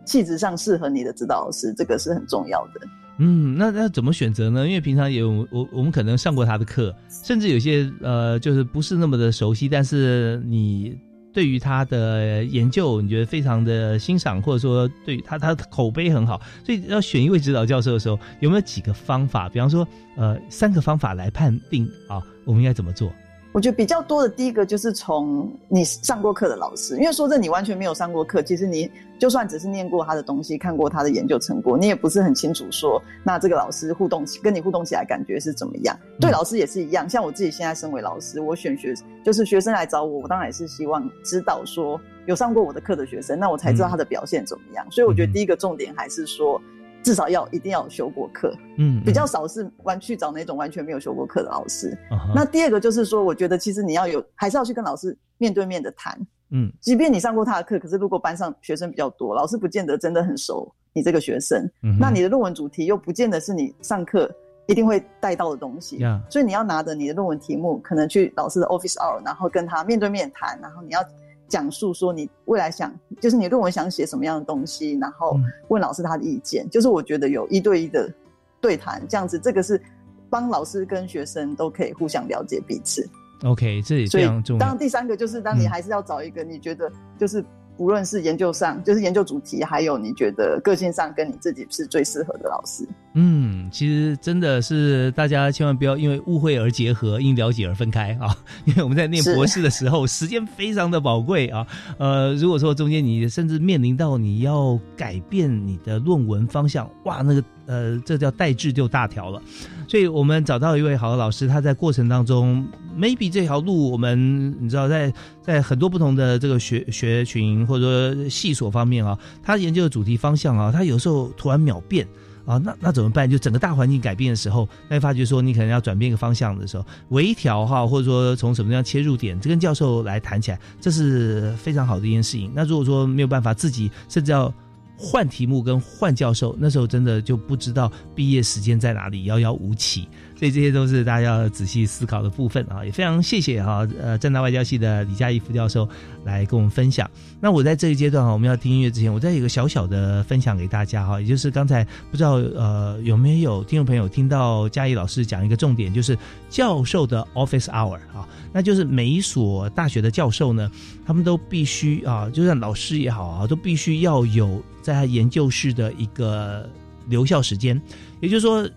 气质上适合你的指导老师，这个是很重要的。嗯，那那怎么选择呢？因为平常有我我们可能上过他的课，甚至有些呃就是不是那么的熟悉，但是你。对于他的研究，你觉得非常的欣赏，或者说对他他的口碑很好，所以要选一位指导教授的时候，有没有几个方法？比方说，呃，三个方法来判定啊，我们应该怎么做？我觉得比较多的第一个就是从你上过课的老师，因为说真的，你完全没有上过课，其实你就算只是念过他的东西，看过他的研究成果，你也不是很清楚说，那这个老师互动起跟你互动起来感觉是怎么样？对老师也是一样，像我自己现在身为老师，我选学就是学生来找我，我当然也是希望知道说有上过我的课的学生，那我才知道他的表现怎么样。所以我觉得第一个重点还是说。至少要一定要有修过课，嗯，比较少是完去找那种完全没有修过课的老师。那第二个就是说，我觉得其实你要有，还是要去跟老师面对面的谈，嗯，即便你上过他的课，可是如果班上学生比较多，老师不见得真的很熟你这个学生，那你的论文主题又不见得是你上课一定会带到的东西，所以你要拿着你的论文题目，可能去老师的 office hour，然后跟他面对面谈，然后你要。讲述说你未来想，就是你论文想写什么样的东西，然后问老师他的意见。就是我觉得有一对一的对谈这样子，这个是帮老师跟学生都可以互相了解彼此。OK，这也非常重要。当然，第三个就是当你还是要找一个你觉得就是。无论是研究上，就是研究主题，还有你觉得个性上跟你自己是最适合的老师。嗯，其实真的是大家千万不要因为误会而结合，因了解而分开啊！因为我们在念博士的时候，时间非常的宝贵啊。呃，如果说中间你甚至面临到你要改变你的论文方向，哇，那个呃，这叫代志就大条了。所以我们找到一位好的老师，他在过程当中，maybe 这条路我们你知道，在在很多不同的这个学学群或者说系所方面啊，他研究的主题方向啊，他有时候突然秒变啊，那那怎么办？就整个大环境改变的时候，那发觉说你可能要转变一个方向的时候，微调哈，或者说从什么样切入点，这跟教授来谈起来，这是非常好的一件事情。那如果说没有办法自己，甚至要。换题目跟换教授，那时候真的就不知道毕业时间在哪里，遥遥无期。所以这些都是大家要仔细思考的部分啊！也非常谢谢哈，呃，正大外交系的李佳怡副教授来跟我们分享。那我在这一阶段哈，我们要听音乐之前，我再有个小小的分享给大家哈，也就是刚才不知道呃有没有听众朋友听到佳怡老师讲一个重点，就是教授的 office hour 啊，那就是每一所大学的教授呢，他们都必须啊，就算老师也好啊，都必须要有在他研究室的一个留校时间，也就是说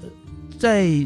在。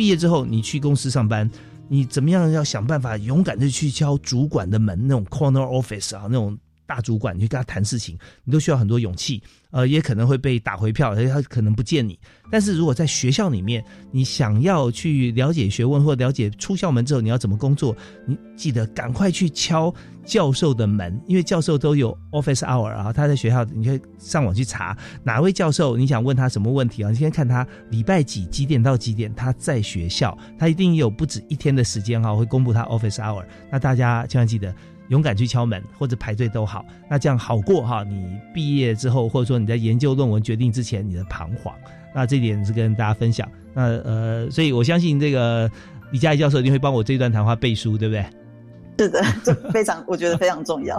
毕业之后，你去公司上班，你怎么样要想办法勇敢的去敲主管的门，那种 corner office 啊，那种大主管，你去跟他谈事情，你都需要很多勇气。呃，也可能会被打回票，而且他可能不见你。但是如果在学校里面，你想要去了解学问或了解出校门之后你要怎么工作，你记得赶快去敲教授的门，因为教授都有 office hour 啊。他在学校，你可以上网去查哪位教授，你想问他什么问题啊？你先看他礼拜几几点到几点他在学校，他一定有不止一天的时间哈，会公布他 office hour。那大家千万记得。勇敢去敲门或者排队都好，那这样好过哈。你毕业之后，或者说你在研究论文决定之前，你的彷徨，那这点是跟大家分享。那呃，所以我相信这个李佳怡教授一定会帮我这段谈话背书，对不对？是的，这非常我觉得非常重要。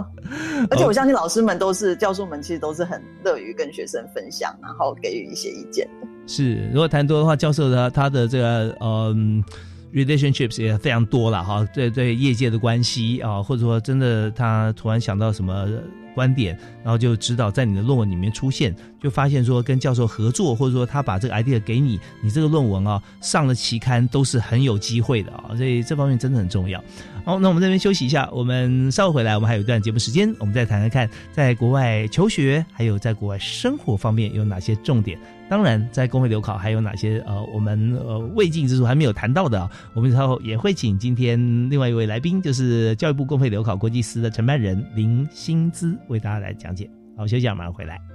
而且我相信老师们都是教授们，其实都是很乐于跟学生分享，然后给予一些意见的。是，如果谈多的话，教授的他的这个嗯。Relationships 也非常多了哈，对对，业界的关系啊，或者说真的他突然想到什么观点，然后就指导在你的论文里面出现，就发现说跟教授合作，或者说他把这个 idea 给你，你这个论文啊上了期刊都是很有机会的啊，所以这方面真的很重要。好，那我们这边休息一下，我们稍后回来，我们还有一段节目时间，我们再谈谈看，在国外求学还有在国外生活方面有哪些重点。当然，在公会留考还有哪些呃我们呃未尽之处还没有谈到的，我们稍后也会请今天另外一位来宾，就是教育部公会留考国际司的承办人林新姿为大家来讲解。好，休息下，马上回来。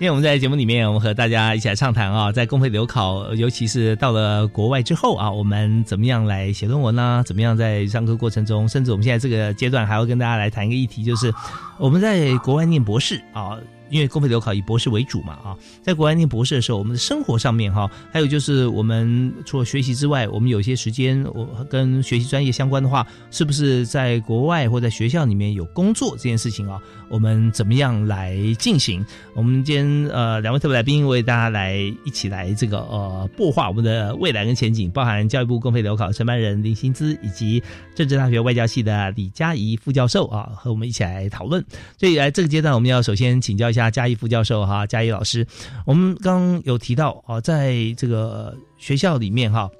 今天我们在节目里面，我们和大家一起来畅谈啊，在公费留考，尤其是到了国外之后啊，我们怎么样来写论文呢？怎么样在上课过程中，甚至我们现在这个阶段还要跟大家来谈一个议题，就是我们在国外念博士啊。因为公费留考以博士为主嘛啊，在国外念博士的时候，我们的生活上面哈，还有就是我们除了学习之外，我们有些时间我跟学习专业相关的话，是不是在国外或在学校里面有工作这件事情啊？我们怎么样来进行？我们今天呃两位特别来宾为大家来一起来这个呃擘画我们的未来跟前景，包含教育部公费留考承办人林新姿以及政治大学外交系的李佳怡副教授啊，和我们一起来讨论。所以来这个阶段，我们要首先请教一下佳怡副教授哈，佳怡老师，我们刚有提到啊，在这个学校里面哈，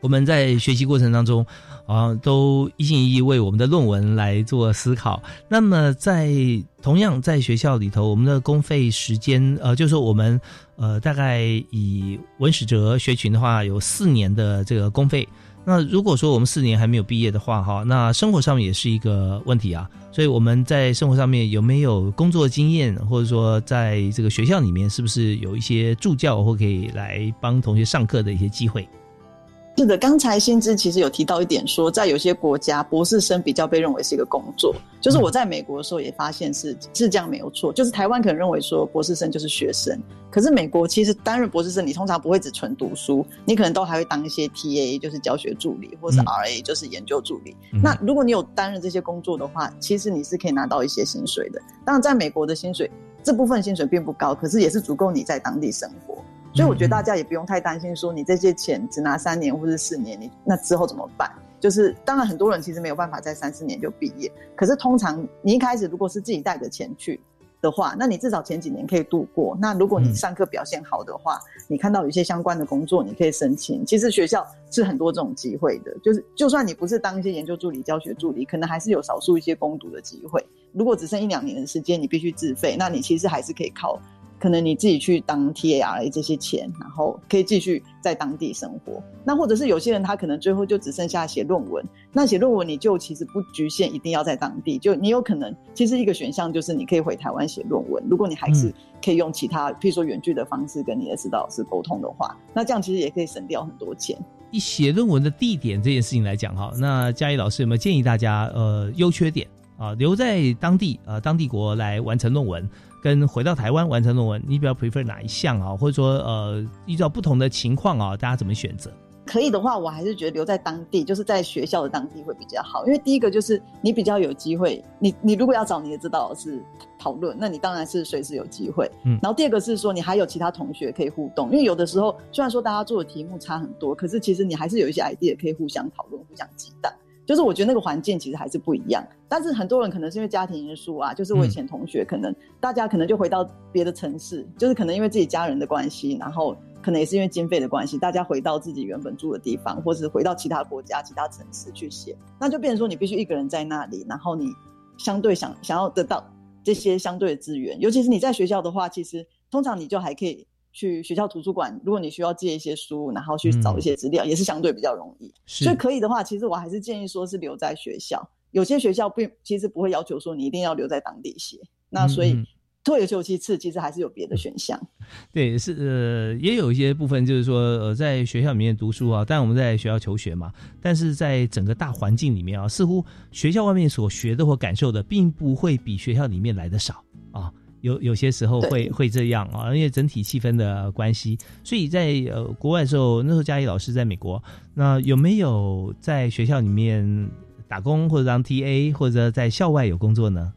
我们在学习过程当中。啊，都一心一意为我们的论文来做思考。那么，在同样在学校里头，我们的公费时间，呃，就是我们呃，大概以文史哲学群的话，有四年的这个公费。那如果说我们四年还没有毕业的话，哈，那生活上面也是一个问题啊。所以我们在生活上面有没有工作经验，或者说在这个学校里面，是不是有一些助教或可以来帮同学上课的一些机会？是的，刚才新知其实有提到一点，说在有些国家，博士生比较被认为是一个工作。就是我在美国的时候也发现是是这样没有错。就是台湾可能认为说博士生就是学生，可是美国其实担任博士生，你通常不会只纯读书，你可能都还会当一些 TA，就是教学助理，或是 RA，就是研究助理。那如果你有担任这些工作的话，其实你是可以拿到一些薪水的。当然，在美国的薪水这部分薪水并不高，可是也是足够你在当地生活。所以我觉得大家也不用太担心，说你这些钱只拿三年或者四年，你那之后怎么办？就是当然很多人其实没有办法在三四年就毕业，可是通常你一开始如果是自己带着钱去的话，那你至少前几年可以度过。那如果你上课表现好的话，你看到有一些相关的工作，你可以申请。其实学校是很多这种机会的，就是就算你不是当一些研究助理、教学助理，可能还是有少数一些攻读的机会。如果只剩一两年的时间，你必须自费，那你其实还是可以靠。可能你自己去当 T A R A 这些钱，然后可以继续在当地生活。那或者是有些人他可能最后就只剩下写论文。那写论文你就其实不局限一定要在当地，就你有可能其实一个选项就是你可以回台湾写论文。如果你还是可以用其他，譬如说远距的方式跟你的指导老师沟通的话，那这样其实也可以省掉很多钱。以写论文的地点这件事情来讲哈，那嘉义老师有没有建议大家呃优缺点啊留在当地呃当地国来完成论文？跟回到台湾完成论文，你比较 prefer 哪一项啊？或者说，呃，依照不同的情况啊，大家怎么选择？可以的话，我还是觉得留在当地，就是在学校的当地会比较好。因为第一个就是你比较有机会，你你如果要找你的指导老师讨论，那你当然是随时有机会。嗯。然后第二个是说，你还有其他同学可以互动，因为有的时候虽然说大家做的题目差很多，可是其实你还是有一些 idea 可以互相讨论、互相激荡。就是我觉得那个环境其实还是不一样，但是很多人可能是因为家庭因素啊，就是我以前同学可能大家可能就回到别的城市，就是可能因为自己家人的关系，然后可能也是因为经费的关系，大家回到自己原本住的地方，或是回到其他国家、其他城市去写，那就变成说你必须一个人在那里，然后你相对想想要得到这些相对的资源，尤其是你在学校的话，其实通常你就还可以。去学校图书馆，如果你需要借一些书，然后去找一些资料，也是相对比较容易。所以可以的话，其实我还是建议说是留在学校。有些学校并其实不会要求说你一定要留在当地写。那所以退而求其次，其实还是有别的选项。对，是呃，也有一些部分就是说呃，在学校里面读书啊，但我们在学校求学嘛，但是在整个大环境里面啊，似乎学校外面所学的或感受的，并不会比学校里面来的少啊。有有些时候会会这样啊，因为整体气氛的关系，所以在呃国外的时候，那时候佳怡老师在美国，那有没有在学校里面打工或者当 T A 或者在校外有工作呢？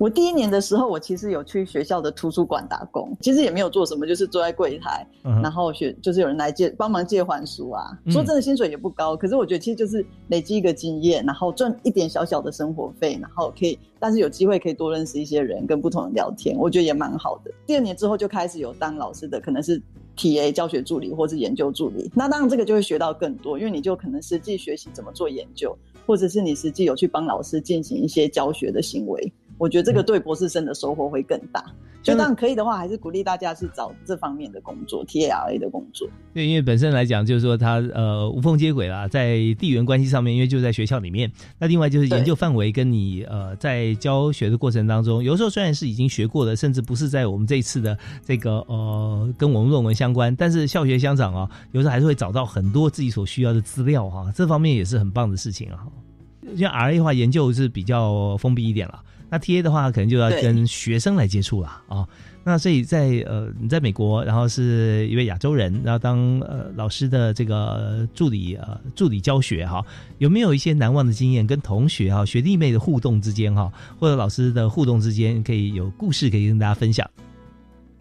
我第一年的时候，我其实有去学校的图书馆打工，其实也没有做什么，就是坐在柜台，然后学，就是有人来借帮忙借还书啊。说真的，薪水也不高，可是我觉得其实就是累积一个经验，然后赚一点小小的生活费，然后可以，但是有机会可以多认识一些人，跟不同人聊天，我觉得也蛮好的。第二年之后就开始有当老师的，可能是 T A 教学助理或是研究助理，那当然这个就会学到更多，因为你就可能实际学习怎么做研究，或者是你实际有去帮老师进行一些教学的行为。我觉得这个对博士生的收获会更大，就当然可以的话，还是鼓励大家是找这方面的工作，T A R A 的工作。对，因为本身来讲，就是说它呃无缝接轨啦，在地缘关系上面，因为就在学校里面。那另外就是研究范围跟你呃在教学的过程当中，有时候虽然是已经学过的，甚至不是在我们这一次的这个呃跟我们论文相关，但是校学相长啊，有时候还是会找到很多自己所需要的资料哈，这方面也是很棒的事情啊。像 R A 的话，研究是比较封闭一点了。那 T A 的话，可能就要跟学生来接触了啊。那所以在呃你在美国，然后是一位亚洲人，然后当呃老师的这个助理呃助理教学哈，有没有一些难忘的经验？跟同学哈学弟妹的互动之间哈，或者老师的互动之间，可以有故事可以跟大家分享。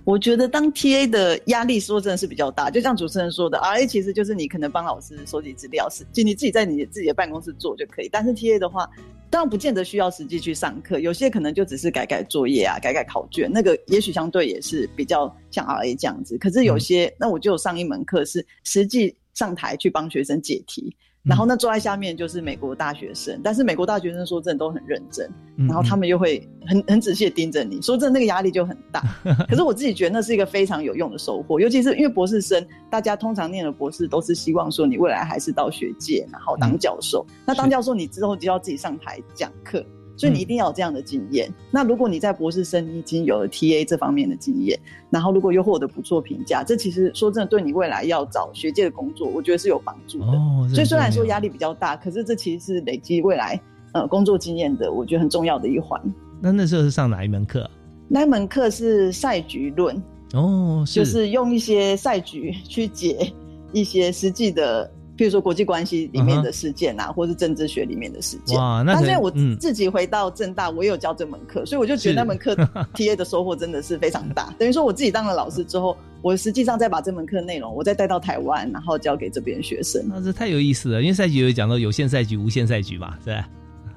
我觉得当 TA 的压力说真的是比较大，就像主持人说的，RA 其实就是你可能帮老师收集资料，是就你自己在你自己的办公室做就可以。但是 TA 的话，当然不见得需要实际去上课，有些可能就只是改改作业啊，改改考卷，那个也许相对也是比较像 RA 这样子。可是有些，那我就有上一门课是实际上台去帮学生解题。然后那，坐在下面就是美国大学生，但是美国大学生说真的都很认真，嗯然后他们又会很很仔细的盯着你，说真的那个压力就很大。可是我自己觉得那是一个非常有用的收获，尤其是因为博士生，大家通常念了博士都是希望说你未来还是到学界，然后当教授。那当教授你之后就要自己上台讲课，所以你一定要有这样的经验。那如果你在博士生已经有了 TA 这方面的经验，然后如果又获得不错评价，这其实说真的对你未来要找学界的工作，我觉得是有帮助的。哦，所以虽然说压力比较大，可是这其实是累积未来呃工作经验的，我觉得很重要的一环。那那时候是上哪一门课？那一门课是赛局论，哦，就是用一些赛局去解一些实际的，譬如说国际关系里面的事件啊，或是政治学里面的事件。哇那可能但是我嗯自己回到正大，我也有教这门课，所以我就觉得那门课 TA 的收获真的是非常大。等于说我自己当了老师之后，我实际上再把这门课内容我再带到台湾，然后教给这边学生。那这太有意思了，因为赛局有讲到有限赛局、无限赛局嘛，对吧？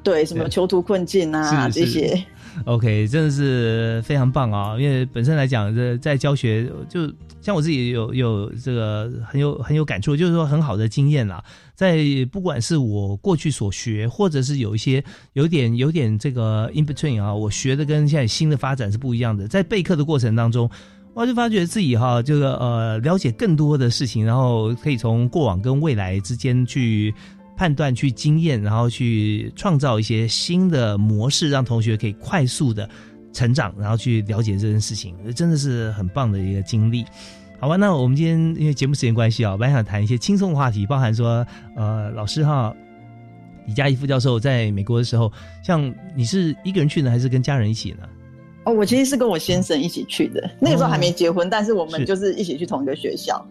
对，什么囚徒困境啊这些。OK，真的是非常棒啊！因为本身来讲，这在教学，就像我自己有有这个很有很有感触，就是说很好的经验啦。在不管是我过去所学，或者是有一些有点有点这个 in between 啊，我学的跟现在新的发展是不一样的。在备课的过程当中，我就发觉自己哈，这个呃了解更多的事情，然后可以从过往跟未来之间去。判断、去经验，然后去创造一些新的模式，让同学可以快速的成长，然后去了解这件事情，真的是很棒的一个经历。好吧，那我们今天因为节目时间关系啊，本来想谈一些轻松的话题，包含说，呃，老师哈，李佳怡副教授在美国的时候，像你是一个人去呢，还是跟家人一起呢？哦，我其实是跟我先生一起去的，那个时候还没结婚，但是我是们就是一起去同一个学校。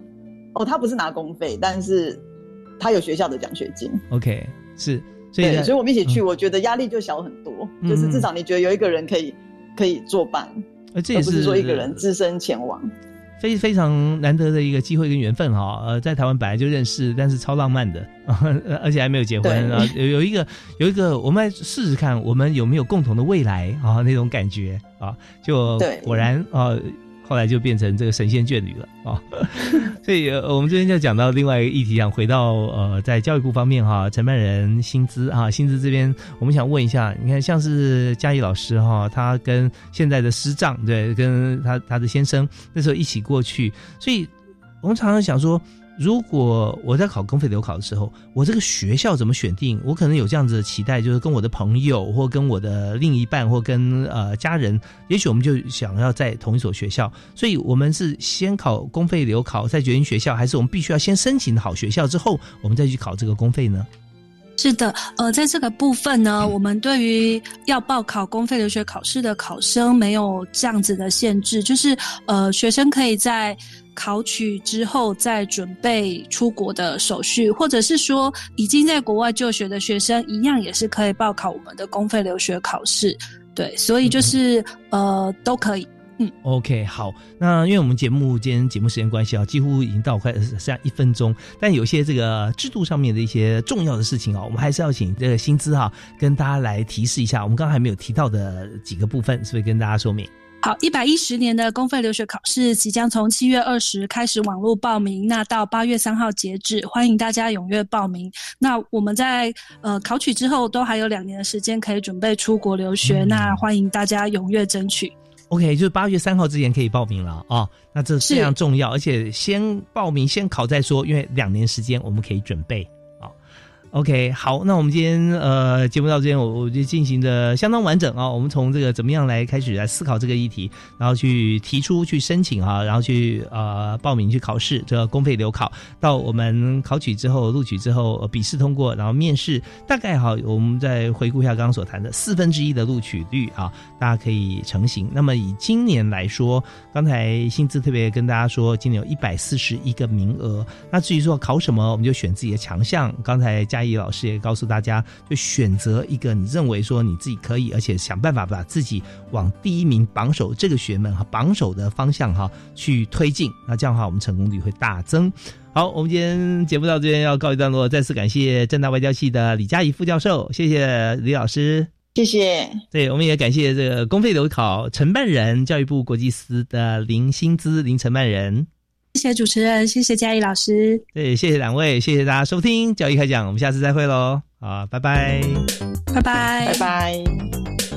哦，他不是拿公费，但是他有学校的奖学金。OK，是，所以对，所以我们一起去，嗯我觉得压力就小很多，嗯就是至少你觉得有一个人可以可以作伴，而这也而不是说一个人只身前往。非非常难得的一个机会跟缘分哈，呃，在台湾本来就认识，但是超浪漫的，呃而且还没有结婚啊，有有一个有一个，我们来试试看，我们有没有共同的未来啊那种感觉啊，就对果然啊。后来就变成这个神仙眷侣了啊，所以、呃、我们这边就讲到另外一个议题，想回到呃，在教育部方面哈，承办人薪资啊，薪资这边我们想问一下，你看像是嘉义老师哈，他跟现在的师长对，跟他他的先生那时候一起过去，所以我们常常想说，如果我在考公费留考的时候，我这个学校怎么选定？我可能有这样子的期待，就是跟我的朋友或跟我的另一半或跟呃家人，也许我们就想要在同一所学校，所以我们是先考公费留考，再决定学校，还是我们必须要先申请好学校之后，我们再去考这个公费呢？是的，呃，在这个部分呢，我们对于要报考公费留学考试的考生没有这样子的限制，就是呃，学生可以在考取之后再准备出国的手续，或者是说已经在国外就学的学生，一样也是可以报考我们的公费留学考试。对，所以就是呃都可以。嗯 OK，好，那因为我们节目今天节目时间关系啊，几乎已经到快剩下一分钟，但有些这个制度上面的一些重要的事情啊，我们还是要请这个薪资哈、跟大家来提示一下，我们刚刚还没有提到的几个部分，是不是跟大家说明？好，一百一十年的公费留学考试即将从七月二十开始网络报名，那到八月三号截止，欢迎大家踊跃报名。那我们在呃考取之后都还有两年的时间可以准备出国留学，嗯那欢迎大家踊跃争取。OK，就是八月三号之前可以报名了啊、那这非常重要，而且先报名先考再说，因为两年时间我们可以准备啊。OK，好，那我们今天呃节目到这边，我我就进行的相当完整啊。我们从这个怎么样来开始来思考这个议题，然后去提出去申请哈，然后去呃报名去考试，这个公费留考，到我们考取之后录取之后笔试通过，然后面试，大概哈我们再回顾一下刚刚所谈的四分之一的录取率啊，大家可以成型。那么以今年来说，刚才薪资特别跟大家说，今年有一百四十一个名额。那至于说考什么，我们就选自己的强项。刚才加。易老师也告诉大家，就选择一个你认为说你自己可以，而且想办法把自己往第一名榜首这个学门和榜首的方向哈去推进，那这样的话我们成功率会大增。好，我们今天节目到这边要告一段落，再次感谢正大外交系的李佳怡副教授，谢谢李老师，谢谢。对，我们也感谢这个公费留考承办人教育部国际司的林薪资林承办人。谢谢主持人，谢谢嘉义老师，对，谢谢两位，谢谢大家收听教育开讲，我们下次再会喽，好，拜拜，拜拜，拜拜。